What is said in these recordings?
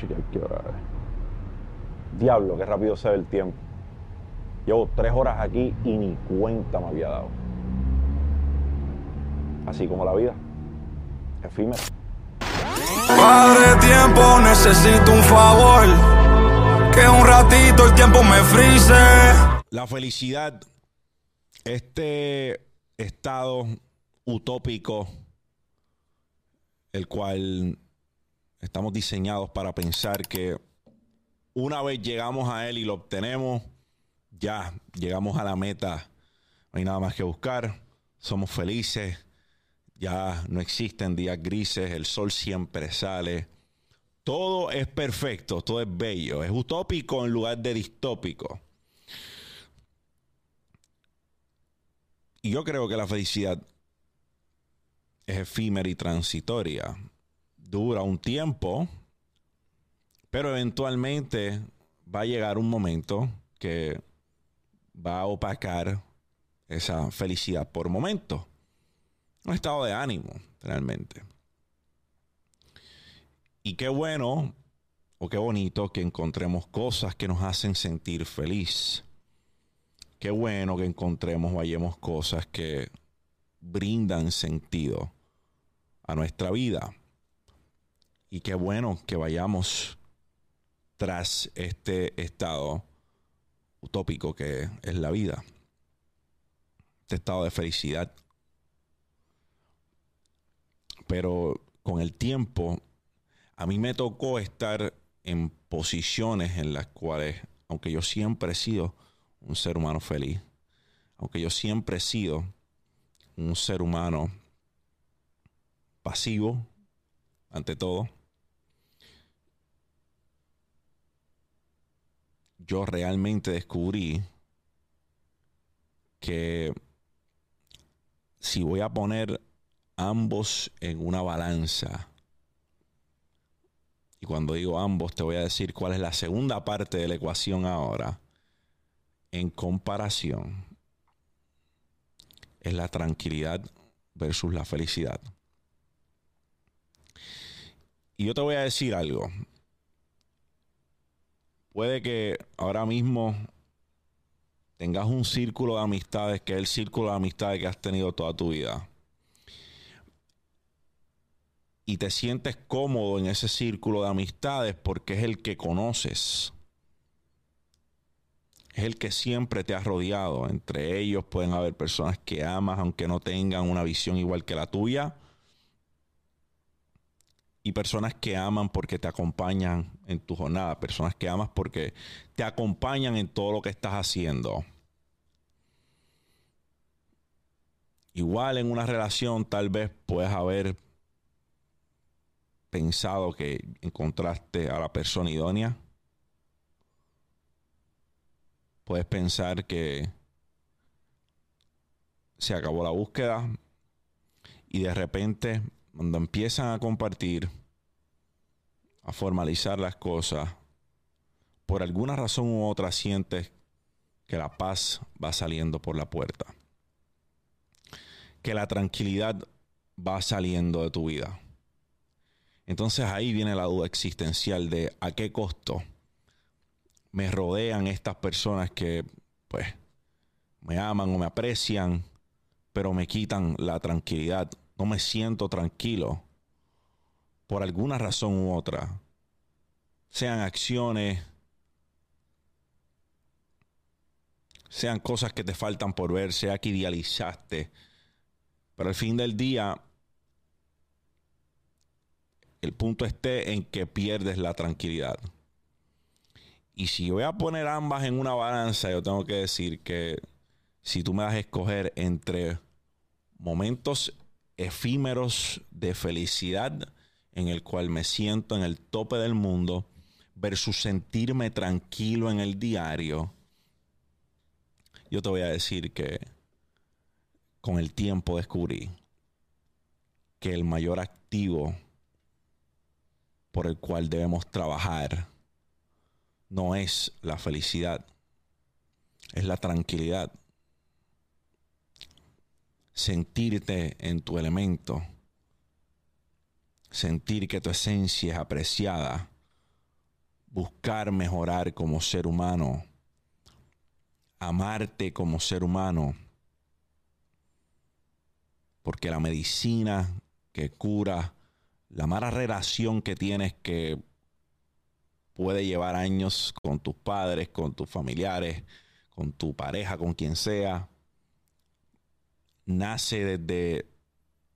chequear qué hora es. Diablo, qué rápido se ve el tiempo. Llevo tres horas aquí y ni cuenta me había dado. Así como la vida. Efímera. Padre tiempo, necesito un favor. Que un ratito el tiempo me frise. La felicidad, este estado utópico, el cual estamos diseñados para pensar que una vez llegamos a él y lo obtenemos, ya llegamos a la meta, no hay nada más que buscar, somos felices, ya no existen días grises, el sol siempre sale. Todo es perfecto, todo es bello, es utópico en lugar de distópico. Y yo creo que la felicidad es efímera y transitoria. Dura un tiempo, pero eventualmente va a llegar un momento que va a opacar esa felicidad por momento. Un estado de ánimo, realmente. Y qué bueno o qué bonito que encontremos cosas que nos hacen sentir feliz. Qué bueno que encontremos o hallemos cosas que brindan sentido a nuestra vida. Y qué bueno que vayamos tras este estado utópico que es la vida. Este estado de felicidad. Pero con el tiempo, a mí me tocó estar en posiciones en las cuales, aunque yo siempre he sido un ser humano feliz, aunque yo siempre he sido un ser humano pasivo, ante todo, yo realmente descubrí que si voy a poner ambos en una balanza, y cuando digo ambos te voy a decir cuál es la segunda parte de la ecuación ahora, en comparación, es la tranquilidad versus la felicidad. Y yo te voy a decir algo, puede que ahora mismo tengas un círculo de amistades que es el círculo de amistades que has tenido toda tu vida. Y te sientes cómodo en ese círculo de amistades porque es el que conoces. Es el que siempre te ha rodeado. Entre ellos pueden haber personas que amas aunque no tengan una visión igual que la tuya y personas que aman porque te acompañan en tu jornada, personas que amas porque te acompañan en todo lo que estás haciendo. Igual en una relación tal vez puedes haber pensado que encontraste a la persona idónea. Puedes pensar que se acabó la búsqueda y de repente cuando empiezan a compartir a formalizar las cosas, por alguna razón u otra sientes que la paz va saliendo por la puerta. Que la tranquilidad va saliendo de tu vida. Entonces ahí viene la duda existencial de a qué costo me rodean estas personas que pues me aman o me aprecian, pero me quitan la tranquilidad. No me siento tranquilo por alguna razón u otra, sean acciones, sean cosas que te faltan por ver, sea que idealizaste, pero al fin del día, el punto esté en que pierdes la tranquilidad. Y si voy a poner ambas en una balanza, yo tengo que decir que si tú me das a escoger entre momentos efímeros de felicidad, en el cual me siento en el tope del mundo versus sentirme tranquilo en el diario, yo te voy a decir que con el tiempo descubrí que el mayor activo por el cual debemos trabajar no es la felicidad, es la tranquilidad. Sentirte en tu elemento sentir que tu esencia es apreciada buscar mejorar como ser humano, amarte como ser humano, porque la medicina que cura, la mala relación que tienes que puede llevar años con tus padres, con tus familiares, con tu pareja, con quien sea, nace desde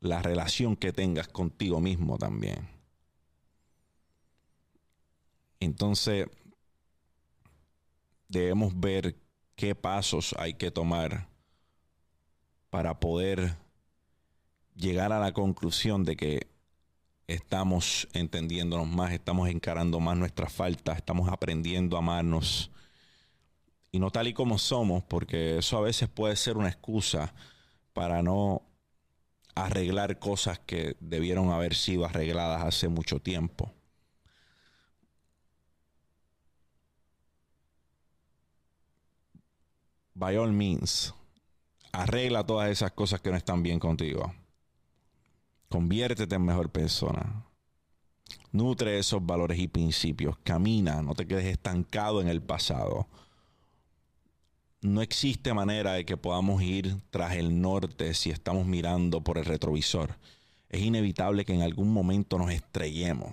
la relación que tengas contigo mismo también. Entonces, debemos ver qué pasos hay que tomar para poder llegar a la conclusión de que estamos entendiéndonos más, estamos encarando más nuestras faltas, estamos aprendiendo a amarnos. Y no tal y como somos, porque eso a veces puede ser una excusa para no arreglar cosas que debieron haber sido arregladas hace mucho tiempo. By all means, arregla todas esas cosas que no están bien contigo. Conviértete en mejor persona. Nutre esos valores y principios. Camina, no te quedes estancado en el pasado. No existe manera de que podamos ir tras el norte si estamos mirando por el retrovisor. Es inevitable que en algún momento nos estrellemos.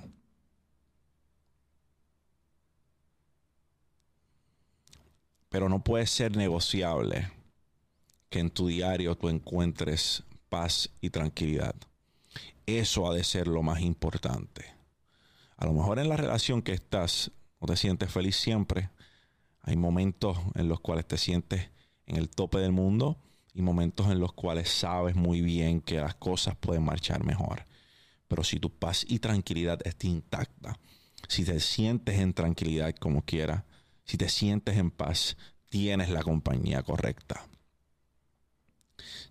Pero no puede ser negociable que en tu diario tú encuentres paz y tranquilidad. Eso ha de ser lo más importante. A lo mejor en la relación que estás no te sientes feliz siempre. Hay momentos en los cuales te sientes en el tope del mundo y momentos en los cuales sabes muy bien que las cosas pueden marchar mejor. Pero si tu paz y tranquilidad está intacta, si te sientes en tranquilidad como quieras, si te sientes en paz, tienes la compañía correcta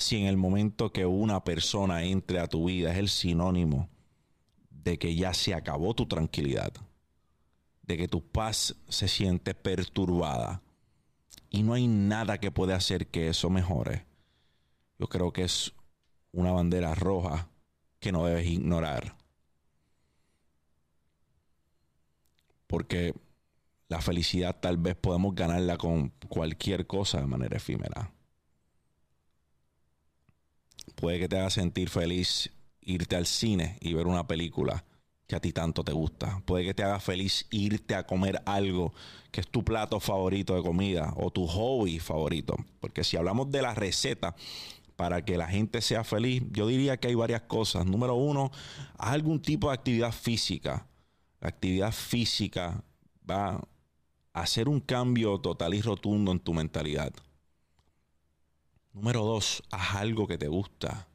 si en el momento que una persona entre a tu vida es el sinónimo de que ya se acabó tu tranquilidad, de que tu paz se siente perturbada y no hay nada que pueda hacer que eso mejore, yo creo que es una bandera roja que no debes ignorar. Porque la felicidad tal vez podemos ganarla con cualquier cosa de manera efímera. Puede que te haga sentir feliz irte al cine y ver una película que a ti tanto te gusta. Puede que te haga feliz irte a comer algo que es tu plato favorito de comida o tu hobby favorito. Porque si hablamos de la receta para que la gente sea feliz, yo diría que hay varias cosas. Número uno, haz algún tipo de actividad física. La actividad física va a hacer un cambio total y rotundo en tu mentalidad. Número dos, haz algo que te gusta.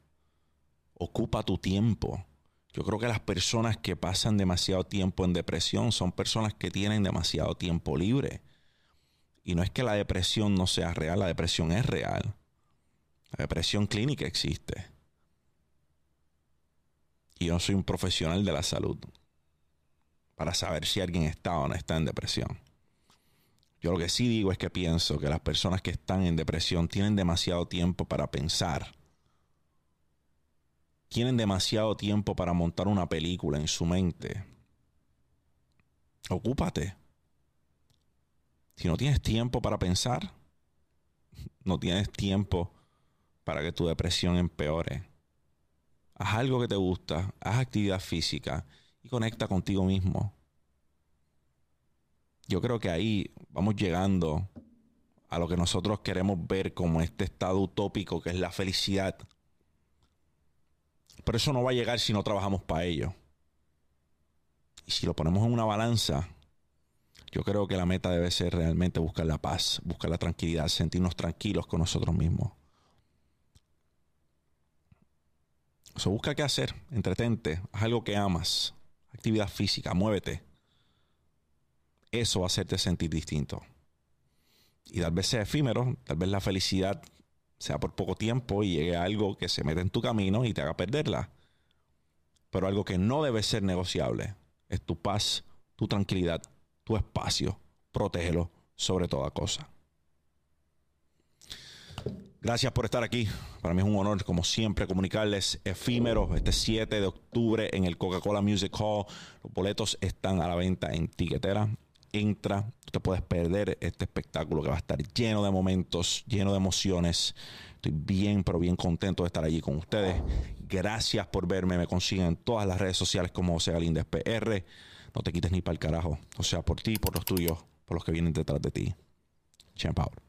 Ocupa tu tiempo. Yo creo que las personas que pasan demasiado tiempo en depresión son personas que tienen demasiado tiempo libre. Y no es que la depresión no sea real, la depresión es real. La depresión clínica existe. Y yo no soy un profesional de la salud para saber si alguien está o no está en depresión. Yo lo que sí digo es que pienso que las personas que están en depresión tienen demasiado tiempo para pensar. Tienen demasiado tiempo para montar una película en su mente. Ocúpate. Si no tienes tiempo para pensar, no tienes tiempo para que tu depresión empeore. Haz algo que te gusta, haz actividad física y conecta contigo mismo yo creo que ahí vamos llegando a lo que nosotros queremos ver como este estado utópico que es la felicidad. Pero eso no va a llegar si no trabajamos para ello. Y si lo ponemos en una balanza, yo creo que la meta debe ser realmente buscar la paz, buscar la tranquilidad, sentirnos tranquilos con nosotros mismos. Eso busca qué hacer, entretente, haz algo que amas, actividad física, muévete eso va a hacerte sentir distinto. Y tal vez sea efímero, tal vez la felicidad sea por poco tiempo y llegue algo que se mete en tu camino y te haga perderla. Pero algo que no debe ser negociable es tu paz, tu tranquilidad, tu espacio. Protégelo sobre toda cosa. Gracias por estar aquí. Para mí es un honor, como siempre, comunicarles efímeros este 7 de octubre en el Coca-Cola Music Hall. Los boletos están a la venta en tiquetera entra. Tú te puedes perder este espectáculo que va a estar lleno de momentos, lleno de emociones. Estoy bien, pero bien contento de estar allí con ustedes. Gracias por verme. Me consiguen en todas las redes sociales como José Galíndez PR. No te quites ni para el carajo. O sea, por ti, por los tuyos, por los que vienen detrás de ti. Champ.